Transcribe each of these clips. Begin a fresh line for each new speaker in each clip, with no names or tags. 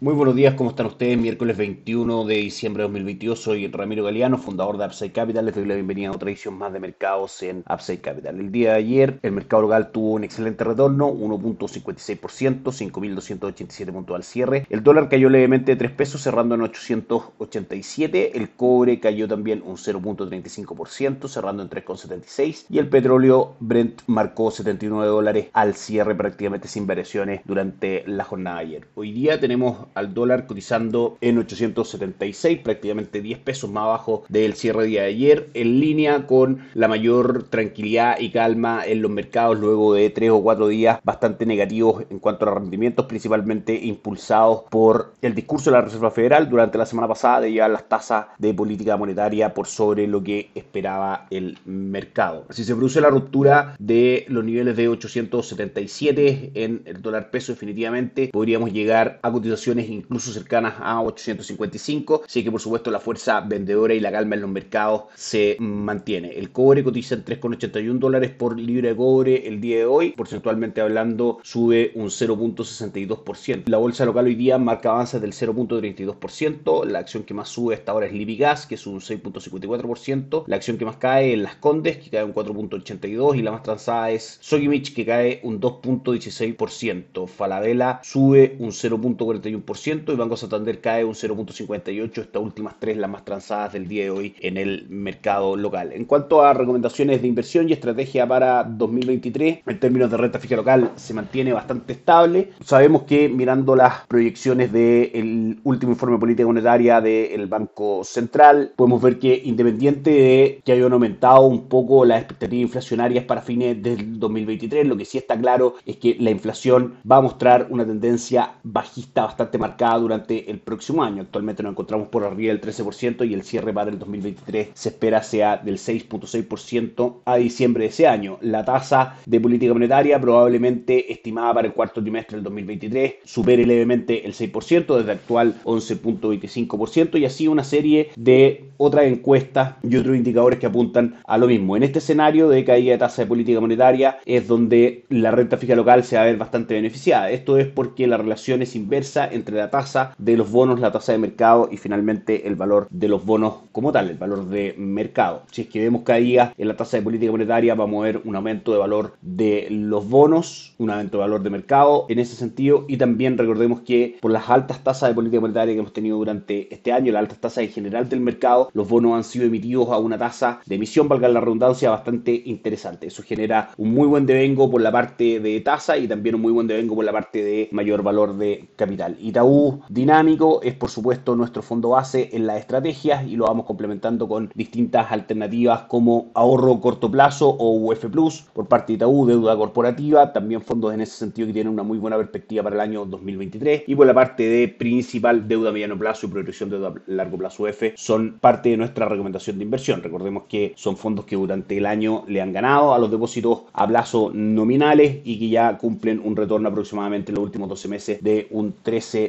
Muy buenos días, ¿cómo están ustedes? Miércoles 21 de diciembre de 2022, soy Ramiro Galeano, fundador de Upside Capital. Les doy la bienvenida a otra edición más de mercados en Upside Capital. El día de ayer, el mercado local tuvo un excelente retorno, 1.56%, 5.287 puntos al cierre. El dólar cayó levemente de 3 pesos, cerrando en 887. El cobre cayó también un 0.35%, cerrando en 3.76. Y el petróleo Brent marcó 79 dólares al cierre, prácticamente sin variaciones durante la jornada de ayer. Hoy día tenemos al dólar cotizando en 876, prácticamente 10 pesos más abajo del cierre día de ayer, en línea con la mayor tranquilidad y calma en los mercados luego de 3 o 4 días bastante negativos en cuanto a rendimientos, principalmente impulsados por el discurso de la Reserva Federal durante la semana pasada de llevar las tasas de política monetaria por sobre lo que esperaba el mercado. Si se produce la ruptura de los niveles de 877 en el dólar peso, definitivamente podríamos llegar a cotizaciones incluso cercanas a 855, así que por supuesto la fuerza vendedora y la calma en los mercados se mantiene. El cobre cotiza en 3,81 dólares por libra de cobre el día de hoy, porcentualmente hablando sube un 0.62%. La bolsa local hoy día marca avances del 0.32%, la acción que más sube hasta ahora es Libigas, que es un 6.54%, la acción que más cae es Las Condes, que cae un 4.82% y la más transada es Sogimich, que cae un 2.16%. Falabella sube un 0.41% y Banco Santander cae un 0.58%, estas últimas tres las más transadas del día de hoy en el mercado local. En cuanto a recomendaciones de inversión y estrategia para 2023, en términos de renta fija local se mantiene bastante estable. Sabemos que mirando las proyecciones del último informe de política monetaria del Banco Central, podemos ver que independiente de que hayan aumentado un poco las expectativas inflacionarias para fines del 2023, lo que sí está claro es que la inflación va a mostrar una tendencia bajista bastante marcada durante el próximo año. Actualmente nos encontramos por arriba del 13% y el cierre para el 2023 se espera sea del 6.6% a diciembre de ese año. La tasa de política monetaria probablemente estimada para el cuarto trimestre del 2023 supere levemente el 6% desde actual 11.25% y así una serie de otras encuestas y otros indicadores que apuntan a lo mismo. En este escenario de caída de tasa de política monetaria es donde la renta fija local se va a ver bastante beneficiada. Esto es porque la relación es inversa entre la tasa de los bonos, la tasa de mercado y finalmente el valor de los bonos como tal, el valor de mercado. Si es que vemos caída en la tasa de política monetaria, vamos a ver un aumento de valor de los bonos, un aumento de valor de mercado en ese sentido y también recordemos que por las altas tasas de política monetaria que hemos tenido durante este año, las altas tasas en general del mercado, los bonos han sido emitidos a una tasa de emisión, valga la redundancia, bastante interesante. Eso genera un muy buen devengo por la parte de tasa y también un muy buen devengo por la parte de mayor valor de capital. Itaú Dinámico es por supuesto nuestro fondo base en las estrategias y lo vamos complementando con distintas alternativas como ahorro corto plazo o UF Plus por parte de Itaú, deuda corporativa, también fondos en ese sentido que tienen una muy buena perspectiva para el año 2023 y por la parte de principal deuda a mediano plazo y proyección de deuda a largo plazo UF son parte de nuestra recomendación de inversión. Recordemos que son fondos que durante el año le han ganado a los depósitos a plazo nominales y que ya cumplen un retorno aproximadamente en los últimos 12 meses de un 13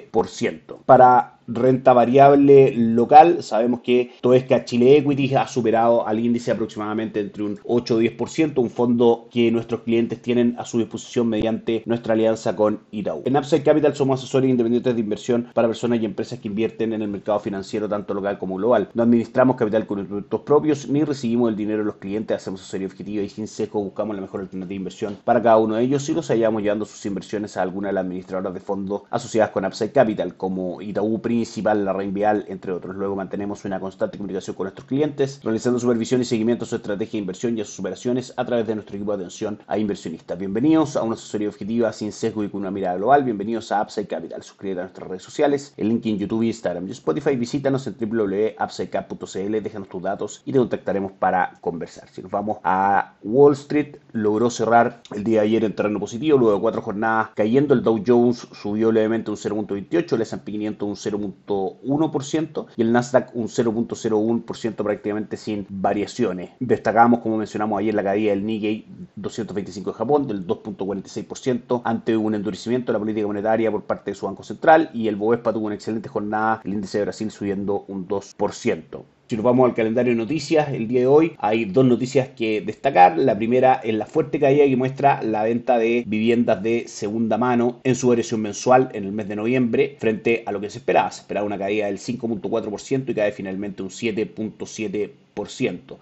para renta variable local, sabemos que Toesca Chile Equity ha superado al índice aproximadamente entre un 8 o 10%, un fondo que nuestros clientes tienen a su disposición mediante nuestra alianza con Itaú. En Upside Capital somos asesores independientes de inversión para personas y empresas que invierten en el mercado financiero tanto local como global. No administramos capital con productos propios ni recibimos el dinero de los clientes, hacemos asesoría objetiva y sin seco buscamos la mejor alternativa de inversión para cada uno de ellos y los hallamos llevando sus inversiones a alguna de las administradoras de fondos asociadas con Upside Capital como Itaú principal, la Reinvial, entre otros. Luego mantenemos una constante comunicación con nuestros clientes, realizando supervisión y seguimiento a su estrategia de inversión y a sus operaciones a través de nuestro equipo de atención a inversionistas. Bienvenidos a una asesoría objetiva sin sesgo y con una mirada global. Bienvenidos a Upside Capital. Suscríbete a nuestras redes sociales, el link en YouTube, Instagram y Spotify. Visítanos en www.upsidecap.cl, déjanos tus datos y te contactaremos para conversar. Si nos vamos a Wall Street, logró cerrar el día de ayer en terreno positivo, luego de cuatro jornadas cayendo. El Dow Jones subió levemente un 0.28, el S&P 500 un 0.1% y el Nasdaq un 0.01% prácticamente sin variaciones. Destacamos, como mencionamos ayer, la caída del Nikkei 225 de Japón del 2.46% ante un endurecimiento de la política monetaria por parte de su Banco Central y el Bovespa tuvo una excelente jornada, el índice de Brasil subiendo un 2%. Si nos vamos al calendario de noticias, el día de hoy hay dos noticias que destacar. La primera es la fuerte caída que muestra la venta de viviendas de segunda mano en su variación mensual en el mes de noviembre frente a lo que se esperaba. Se esperaba una caída del 5.4% y cae finalmente un 7.7%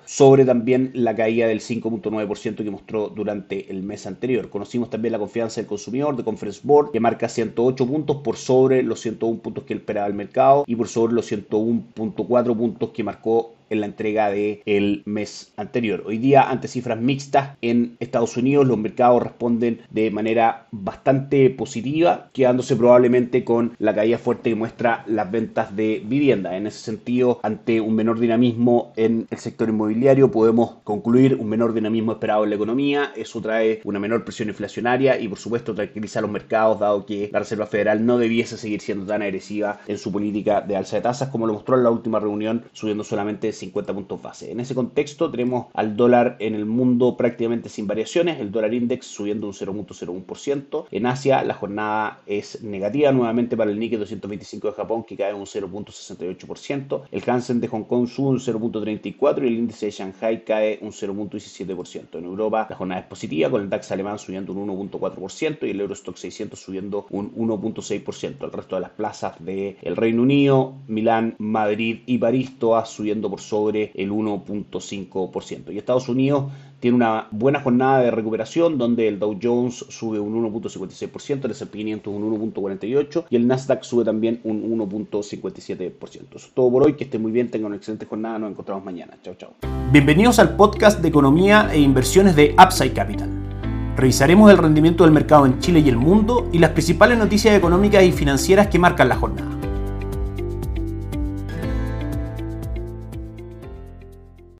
sobre también la caída del 5.9% que mostró durante el mes anterior. Conocimos también la confianza del consumidor de Conference Board que marca 108 puntos por sobre los 101 puntos que esperaba el mercado y por sobre los 101.4 puntos que marcó aku. En la entrega del el mes anterior. Hoy día, ante cifras mixtas en Estados Unidos, los mercados responden de manera bastante positiva, quedándose probablemente con la caída fuerte que muestra las ventas de vivienda. En ese sentido, ante un menor dinamismo en el sector inmobiliario, podemos concluir un menor dinamismo esperado en la economía. Eso trae una menor presión inflacionaria y, por supuesto, tranquiliza a los mercados, dado que la Reserva Federal no debiese seguir siendo tan agresiva en su política de alza de tasas como lo mostró en la última reunión, subiendo solamente 50 puntos base. En ese contexto tenemos al dólar en el mundo prácticamente sin variaciones, el dólar index subiendo un 0.01%. En Asia la jornada es negativa nuevamente para el Nikkei 225 de Japón que cae un 0.68%, el Hansen de Hong Kong sube un 0.34% y el índice de Shanghai cae un 0.17%. En Europa la jornada es positiva con el DAX alemán subiendo un 1.4% y el Eurostock 600 subiendo un 1.6%. El resto de las plazas del el Reino Unido, Milán, Madrid y París todas subiendo por sobre el 1.5%. Y Estados Unidos tiene una buena jornada de recuperación donde el Dow Jones sube un 1.56%, el S&P 500 un 1.48% y el Nasdaq sube también un 1.57%. Eso es todo por hoy, que esté muy bien, tengan una excelente jornada, nos encontramos mañana. Chao, chao.
Bienvenidos al podcast de economía e inversiones de Upside Capital. Revisaremos el rendimiento del mercado en Chile y el mundo y las principales noticias económicas y financieras que marcan la jornada.